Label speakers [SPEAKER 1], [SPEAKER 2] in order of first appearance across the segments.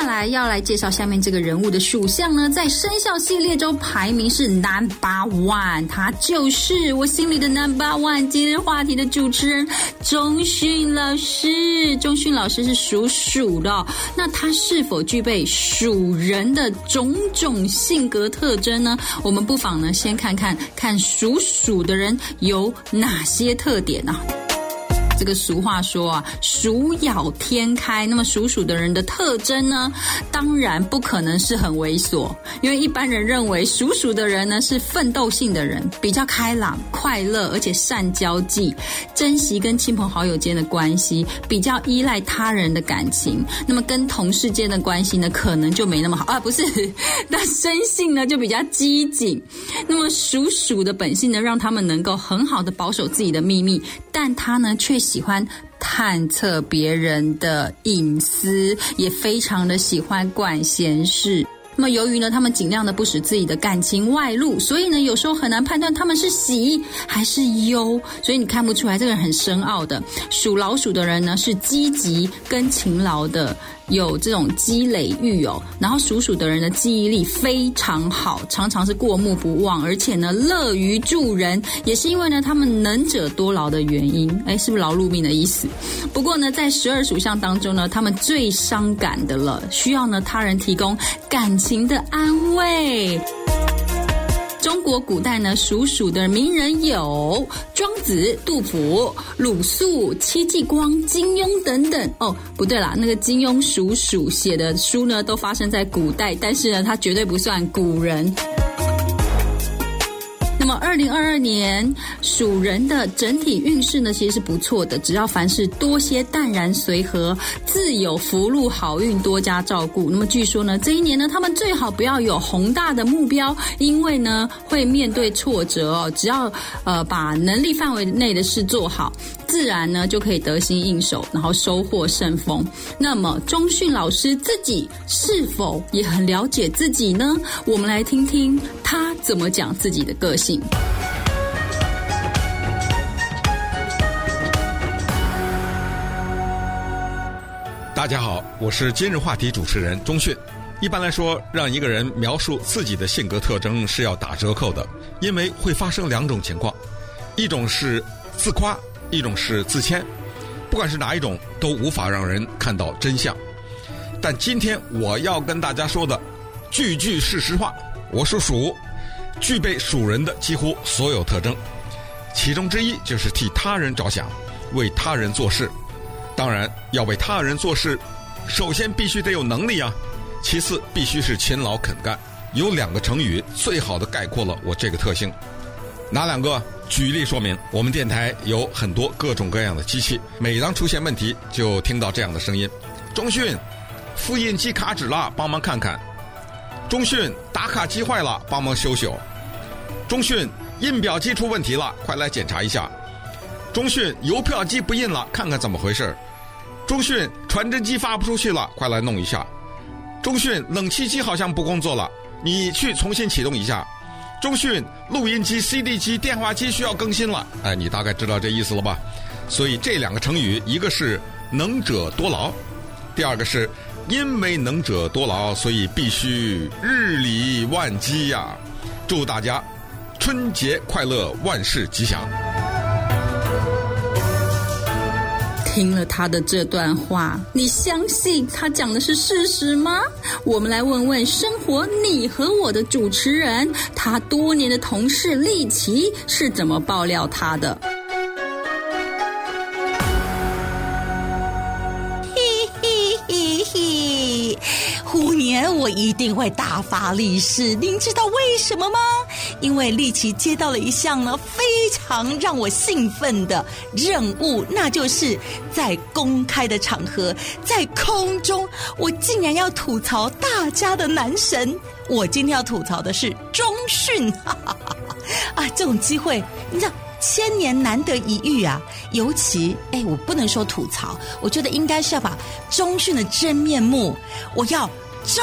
[SPEAKER 1] 下来要来介绍下面这个人物的属相呢，在生肖系列中排名是 number one，他就是我心里的 number one。今日话题的主持人钟迅老师，钟迅老师是属鼠的，那他是否具备属人的种种性格特征呢？我们不妨呢先看看看属鼠的人有哪些特点呢、这个俗话说啊，鼠咬天开。那么属鼠的人的特征呢，当然不可能是很猥琐，因为一般人认为属鼠的人呢是奋斗性的人，比较开朗、快乐，而且善交际，珍惜跟亲朋好友间的关系，比较依赖他人的感情。那么跟同事间的关系呢，可能就没那么好啊，不是？那生性呢就比较机警。那么属鼠的本性呢，让他们能够很好的保守自己的秘密，但他呢却。喜欢探测别人的隐私，也非常的喜欢管闲事。那么由于呢，他们尽量的不使自己的感情外露，所以呢，有时候很难判断他们是喜还是忧，所以你看不出来这个人很深奥的。属老鼠的人呢，是积极跟勤劳的。有这种积累育有，然后属鼠的人的记忆力非常好，常常是过目不忘，而且呢乐于助人，也是因为呢他们能者多劳的原因。哎，是不是劳碌命的意思？不过呢，在十二属相当中呢，他们最伤感的了，需要呢他人提供感情的安慰。中国古代呢，属鼠的名人有庄子、杜甫、鲁肃、戚继光、金庸等等。哦，不对啦，那个金庸属鼠写的书呢，都发生在古代，但是呢，他绝对不算古人。么，二零二二年属人的整体运势呢，其实是不错的。只要凡事多些淡然随和，自有福禄好运，多加照顾。那么，据说呢，这一年呢，他们最好不要有宏大的目标，因为呢，会面对挫折哦。只要呃，把能力范围内的事做好。自然呢，就可以得心应手，然后收获甚丰。那么，钟迅老师自己是否也很了解自己呢？我们来听听他怎么讲自己的个性。
[SPEAKER 2] 大家好，我是今日话题主持人钟迅。一般来说，让一个人描述自己的性格特征是要打折扣的，因为会发生两种情况，一种是自夸。一种是自谦，不管是哪一种，都无法让人看到真相。但今天我要跟大家说的，句句是实话。我属鼠，具备属人的几乎所有特征，其中之一就是替他人着想，为他人做事。当然，要为他人做事，首先必须得有能力啊，其次必须是勤劳肯干。有两个成语最好的概括了我这个特性，哪两个？举例说明，我们电台有很多各种各样的机器，每当出现问题，就听到这样的声音：“中讯，复印机卡纸了，帮忙看看；中讯，打卡机坏了，帮忙修修；中讯，印表机出问题了，快来检查一下；中讯，邮票机不印了，看看怎么回事；中讯，传真机发不出去了，快来弄一下；中讯，冷气机好像不工作了，你去重新启动一下。”中讯，录音机、CD 机、电话机需要更新了。哎，你大概知道这意思了吧？所以这两个成语，一个是能者多劳，第二个是因为能者多劳，所以必须日理万机呀。祝大家春节快乐，万事吉祥。
[SPEAKER 1] 听了他的这段话，你相信他讲的是事实吗？我们来问问生活你和我的主持人，他多年的同事丽琪是怎么爆料他的。
[SPEAKER 3] 一定会大发利市，您知道为什么吗？因为丽琪接到了一项呢非常让我兴奋的任务，那就是在公开的场合，在空中，我竟然要吐槽大家的男神。我今天要吐槽的是钟迅，哈哈哈哈啊，这种机会你知道千年难得一遇啊！尤其哎，我不能说吐槽，我觉得应该是要把钟迅的真面目，我要。昭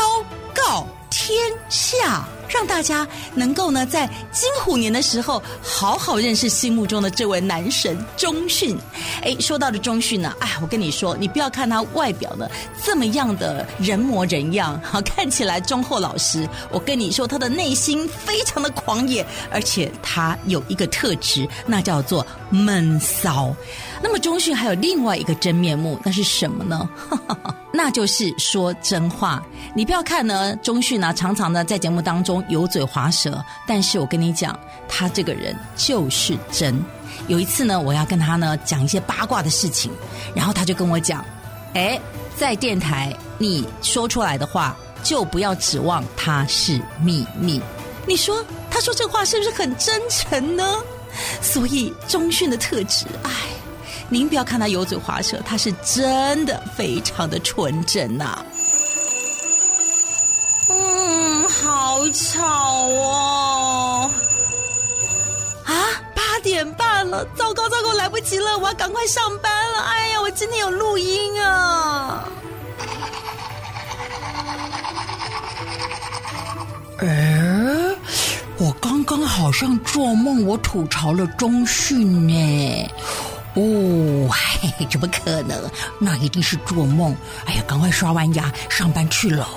[SPEAKER 3] 告天下，让大家能够呢在金虎年的时候好好认识心目中的这位男神忠训。哎，说到的忠训呢，哎，我跟你说，你不要看他外表呢这么样的人模人样，好看起来忠厚老实。我跟你说，他的内心非常的狂野，而且他有一个特质，那叫做闷骚。那么钟训还有另外一个真面目，那是什么呢？那就是说真话。你不要看呢，钟训呢常常呢在节目当中油嘴滑舌，但是我跟你讲，他这个人就是真。有一次呢，我要跟他呢讲一些八卦的事情，然后他就跟我讲：“哎，在电台你说出来的话，就不要指望它是秘密。”你说他说这话是不是很真诚呢？所以忠训的特质，哎。您不要看他油嘴滑舌，他是真的非常的纯真呐、吵哦！啊，八点半了，糟糕糟糕，来不及了，我要赶快上班了。哎呀，我今天有录音啊。哎，我刚刚好像做梦，我吐槽了中训呢。哦，嘿，怎么可能？那一定是做梦。哎呀，赶快刷完牙，上班去了。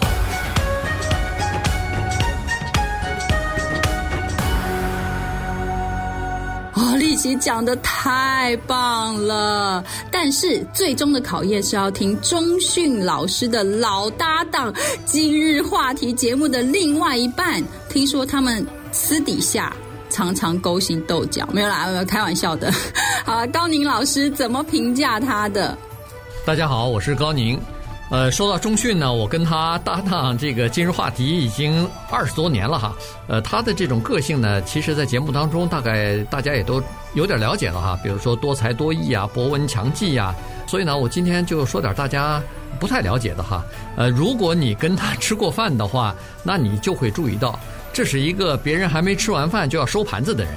[SPEAKER 1] 丽琦讲的太棒了，但是最终的考验是要听中训老师的老搭档今日话题节目的另外一半。听说他们私底下。常常勾心斗角，没有啦，没有开玩笑的。好，高宁老师怎么评价他的？
[SPEAKER 4] 大家好，我是高宁。呃，说到中训呢，我跟他搭档这个今日话题已经二十多年了哈。呃，他的这种个性呢，其实在节目当中大概大家也都有点了解了哈。比如说多才多艺啊，博闻强记呀。所以呢，我今天就说点大家不太了解的哈。呃，如果你跟他吃过饭的话，那你就会注意到。这是一个别人还没吃完饭就要收盘子的人。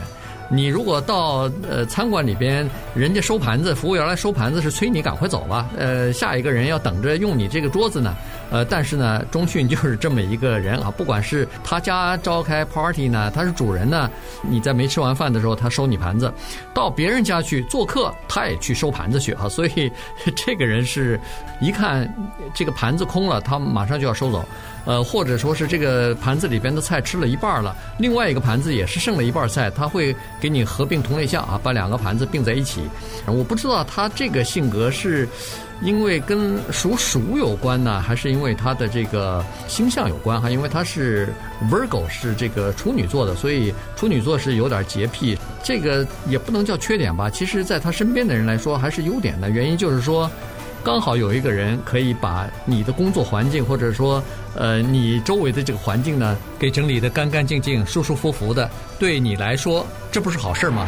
[SPEAKER 4] 你如果到呃餐馆里边，人家收盘子，服务员来收盘子是催你赶快走吧，呃，下一个人要等着用你这个桌子呢。呃，但是呢，忠训就是这么一个人啊，不管是他家召开 party 呢，他是主人呢，你在没吃完饭的时候，他收你盘子；到别人家去做客，他也去收盘子去啊。所以这个人是一看这个盘子空了，他马上就要收走。呃，或者说是这个盘子里边的菜吃了一半了，另外一个盘子也是剩了一半菜，他会给你合并同类项啊，把两个盘子并在一起。我不知道他这个性格是因为跟属鼠有关呢，还是因为他的这个星象有关哈？因为他是 Virgo，是这个处女座的，所以处女座是有点洁癖，这个也不能叫缺点吧。其实，在他身边的人来说，还是优点的。原因就是说。刚好有一个人可以把你的工作环境，或者说，呃，你周围的这个环境呢，给整理得干干净净、舒舒服服的，对你来说，这不是好事吗？